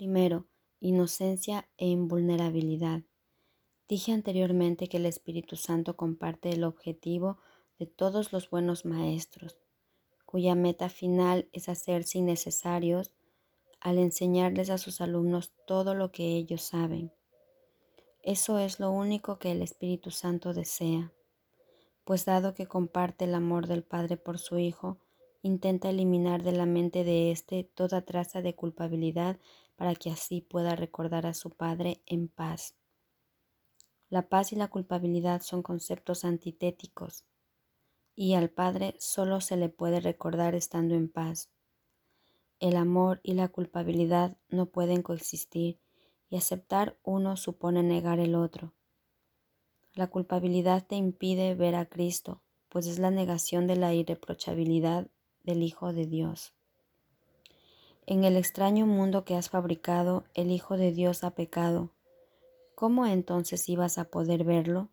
Primero, inocencia e invulnerabilidad. Dije anteriormente que el Espíritu Santo comparte el objetivo de todos los buenos maestros, cuya meta final es hacerse innecesarios al enseñarles a sus alumnos todo lo que ellos saben. Eso es lo único que el Espíritu Santo desea, pues dado que comparte el amor del Padre por su Hijo, intenta eliminar de la mente de éste toda traza de culpabilidad para que así pueda recordar a su Padre en paz. La paz y la culpabilidad son conceptos antitéticos, y al Padre solo se le puede recordar estando en paz. El amor y la culpabilidad no pueden coexistir, y aceptar uno supone negar el otro. La culpabilidad te impide ver a Cristo, pues es la negación de la irreprochabilidad del Hijo de Dios. En el extraño mundo que has fabricado, el Hijo de Dios ha pecado, ¿cómo entonces ibas a poder verlo?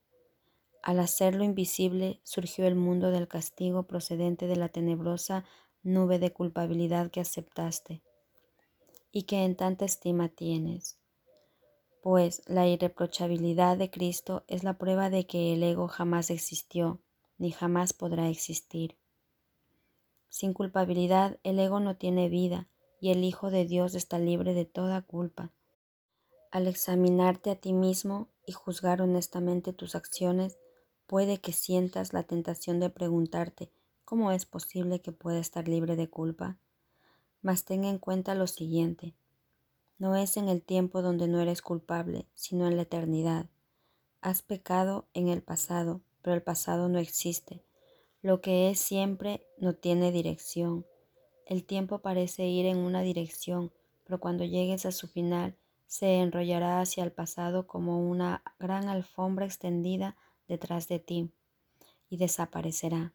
Al hacerlo invisible surgió el mundo del castigo procedente de la tenebrosa nube de culpabilidad que aceptaste y que en tanta estima tienes. Pues la irreprochabilidad de Cristo es la prueba de que el ego jamás existió ni jamás podrá existir. Sin culpabilidad el ego no tiene vida y el Hijo de Dios está libre de toda culpa. Al examinarte a ti mismo y juzgar honestamente tus acciones, puede que sientas la tentación de preguntarte cómo es posible que pueda estar libre de culpa. Mas ten en cuenta lo siguiente. No es en el tiempo donde no eres culpable, sino en la eternidad. Has pecado en el pasado, pero el pasado no existe. Lo que es siempre no tiene dirección. El tiempo parece ir en una dirección, pero cuando llegues a su final, se enrollará hacia el pasado como una gran alfombra extendida detrás de ti y desaparecerá.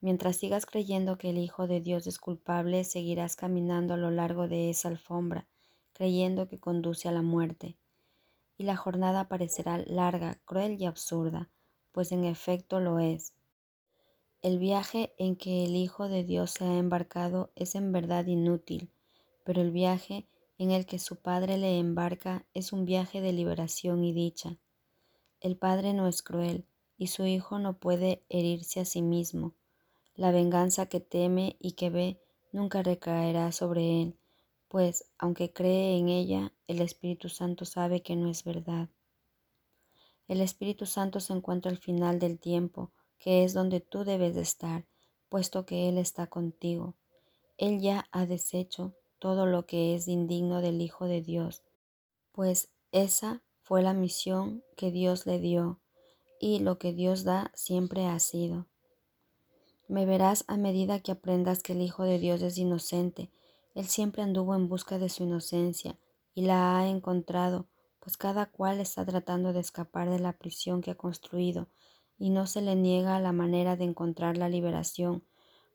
Mientras sigas creyendo que el Hijo de Dios es culpable, seguirás caminando a lo largo de esa alfombra, creyendo que conduce a la muerte. Y la jornada parecerá larga, cruel y absurda, pues en efecto lo es. El viaje en que el Hijo de Dios se ha embarcado es en verdad inútil, pero el viaje en el que su Padre le embarca es un viaje de liberación y dicha. El Padre no es cruel y su Hijo no puede herirse a sí mismo. La venganza que teme y que ve nunca recaerá sobre él, pues aunque cree en ella, el Espíritu Santo sabe que no es verdad. El Espíritu Santo se encuentra al final del tiempo, que es donde tú debes de estar, puesto que Él está contigo. Él ya ha deshecho todo lo que es indigno del Hijo de Dios, pues esa fue la misión que Dios le dio y lo que Dios da siempre ha sido. Me verás a medida que aprendas que el Hijo de Dios es inocente. Él siempre anduvo en busca de su inocencia y la ha encontrado, pues cada cual está tratando de escapar de la prisión que ha construido y no se le niega la manera de encontrar la liberación,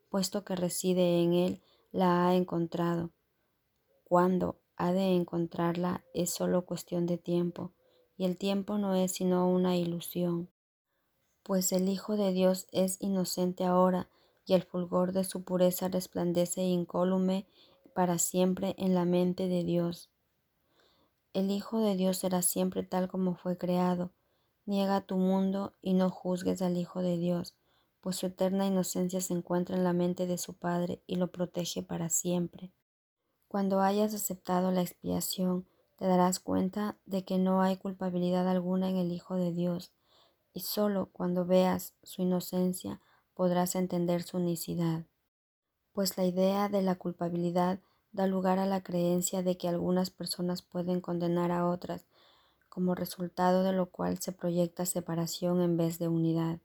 puesto que reside en él, la ha encontrado cuando ha de encontrarla es solo cuestión de tiempo, y el tiempo no es sino una ilusión, pues el Hijo de Dios es inocente ahora, y el fulgor de su pureza resplandece incólume para siempre en la mente de Dios. El Hijo de Dios será siempre tal como fue creado. Niega tu mundo y no juzgues al Hijo de Dios, pues su eterna inocencia se encuentra en la mente de su Padre y lo protege para siempre. Cuando hayas aceptado la expiación, te darás cuenta de que no hay culpabilidad alguna en el Hijo de Dios, y solo cuando veas su inocencia podrás entender su unicidad. Pues la idea de la culpabilidad da lugar a la creencia de que algunas personas pueden condenar a otras, como resultado de lo cual se proyecta separación en vez de unidad.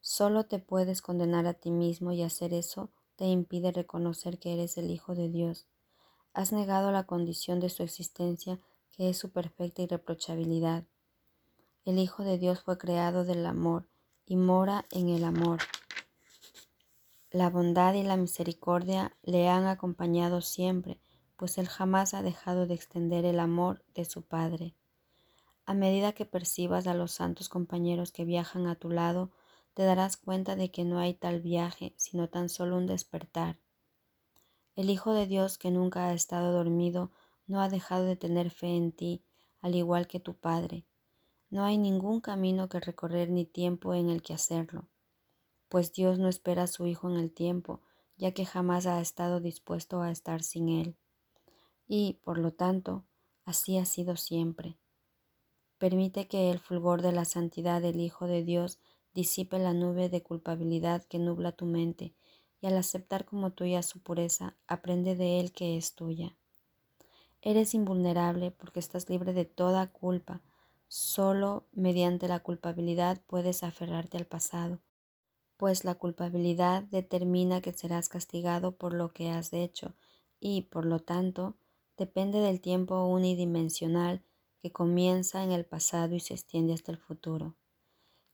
Solo te puedes condenar a ti mismo y hacer eso te impide reconocer que eres el Hijo de Dios. Has negado la condición de su existencia, que es su perfecta irreprochabilidad. El Hijo de Dios fue creado del amor y mora en el amor. La bondad y la misericordia le han acompañado siempre, pues Él jamás ha dejado de extender el amor de su Padre. A medida que percibas a los santos compañeros que viajan a tu lado, te darás cuenta de que no hay tal viaje, sino tan solo un despertar. El Hijo de Dios que nunca ha estado dormido no ha dejado de tener fe en ti, al igual que tu Padre. No hay ningún camino que recorrer ni tiempo en el que hacerlo, pues Dios no espera a su Hijo en el tiempo, ya que jamás ha estado dispuesto a estar sin Él. Y, por lo tanto, así ha sido siempre. Permite que el fulgor de la santidad del Hijo de Dios disipe la nube de culpabilidad que nubla tu mente, y al aceptar como tuya su pureza, aprende de Él que es tuya. Eres invulnerable porque estás libre de toda culpa. Solo mediante la culpabilidad puedes aferrarte al pasado, pues la culpabilidad determina que serás castigado por lo que has hecho y, por lo tanto, depende del tiempo unidimensional que comienza en el pasado y se extiende hasta el futuro.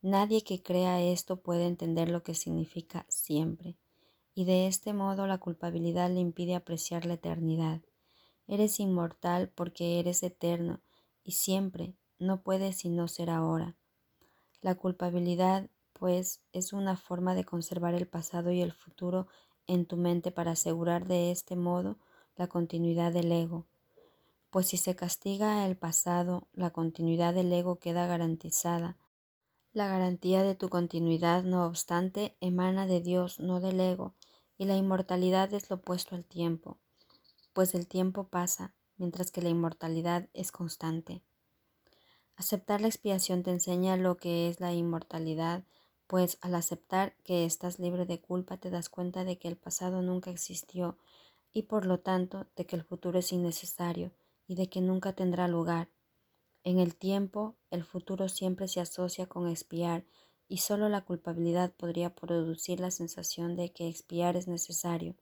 Nadie que crea esto puede entender lo que significa siempre, y de este modo la culpabilidad le impide apreciar la eternidad. Eres inmortal porque eres eterno y siempre, no puedes sino ser ahora. La culpabilidad, pues, es una forma de conservar el pasado y el futuro en tu mente para asegurar de este modo la continuidad del ego. Pues si se castiga el pasado, la continuidad del ego queda garantizada. La garantía de tu continuidad, no obstante, emana de Dios, no del ego, y la inmortalidad es lo opuesto al tiempo, pues el tiempo pasa, mientras que la inmortalidad es constante. Aceptar la expiación te enseña lo que es la inmortalidad, pues al aceptar que estás libre de culpa te das cuenta de que el pasado nunca existió y por lo tanto de que el futuro es innecesario y de que nunca tendrá lugar. En el tiempo, el futuro siempre se asocia con expiar y solo la culpabilidad podría producir la sensación de que expiar es necesario.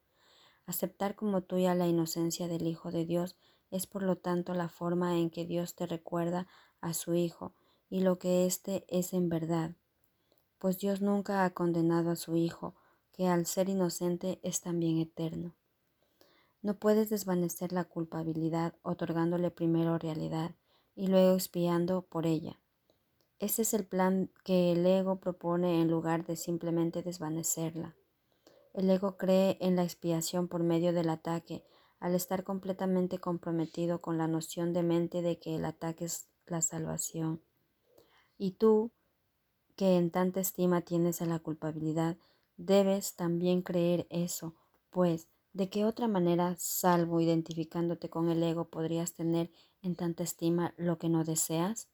Aceptar como tuya la inocencia del Hijo de Dios es por lo tanto la forma en que Dios te recuerda a su Hijo y lo que éste es en verdad. Pues Dios nunca ha condenado a su Hijo, que al ser inocente es también eterno. No puedes desvanecer la culpabilidad otorgándole primero realidad y luego expiando por ella. Ese es el plan que el ego propone en lugar de simplemente desvanecerla. El ego cree en la expiación por medio del ataque, al estar completamente comprometido con la noción de mente de que el ataque es la salvación. Y tú, que en tanta estima tienes a la culpabilidad, debes también creer eso, pues ¿De qué otra manera, salvo identificándote con el ego, podrías tener en tanta estima lo que no deseas?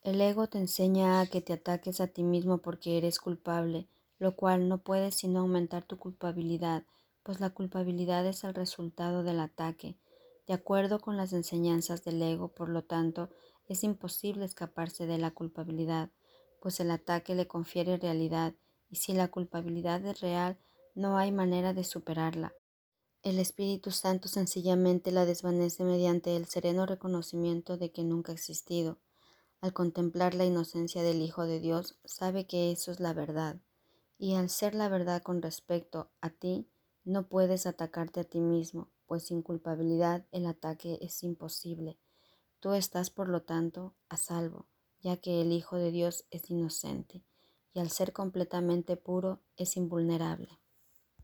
El ego te enseña a que te ataques a ti mismo porque eres culpable, lo cual no puede sino aumentar tu culpabilidad, pues la culpabilidad es el resultado del ataque. De acuerdo con las enseñanzas del ego, por lo tanto, es imposible escaparse de la culpabilidad, pues el ataque le confiere realidad, y si la culpabilidad es real, no hay manera de superarla. El Espíritu Santo sencillamente la desvanece mediante el sereno reconocimiento de que nunca ha existido. Al contemplar la inocencia del Hijo de Dios, sabe que eso es la verdad, y al ser la verdad con respecto a ti, no puedes atacarte a ti mismo, pues sin culpabilidad el ataque es imposible. Tú estás, por lo tanto, a salvo, ya que el Hijo de Dios es inocente, y al ser completamente puro es invulnerable.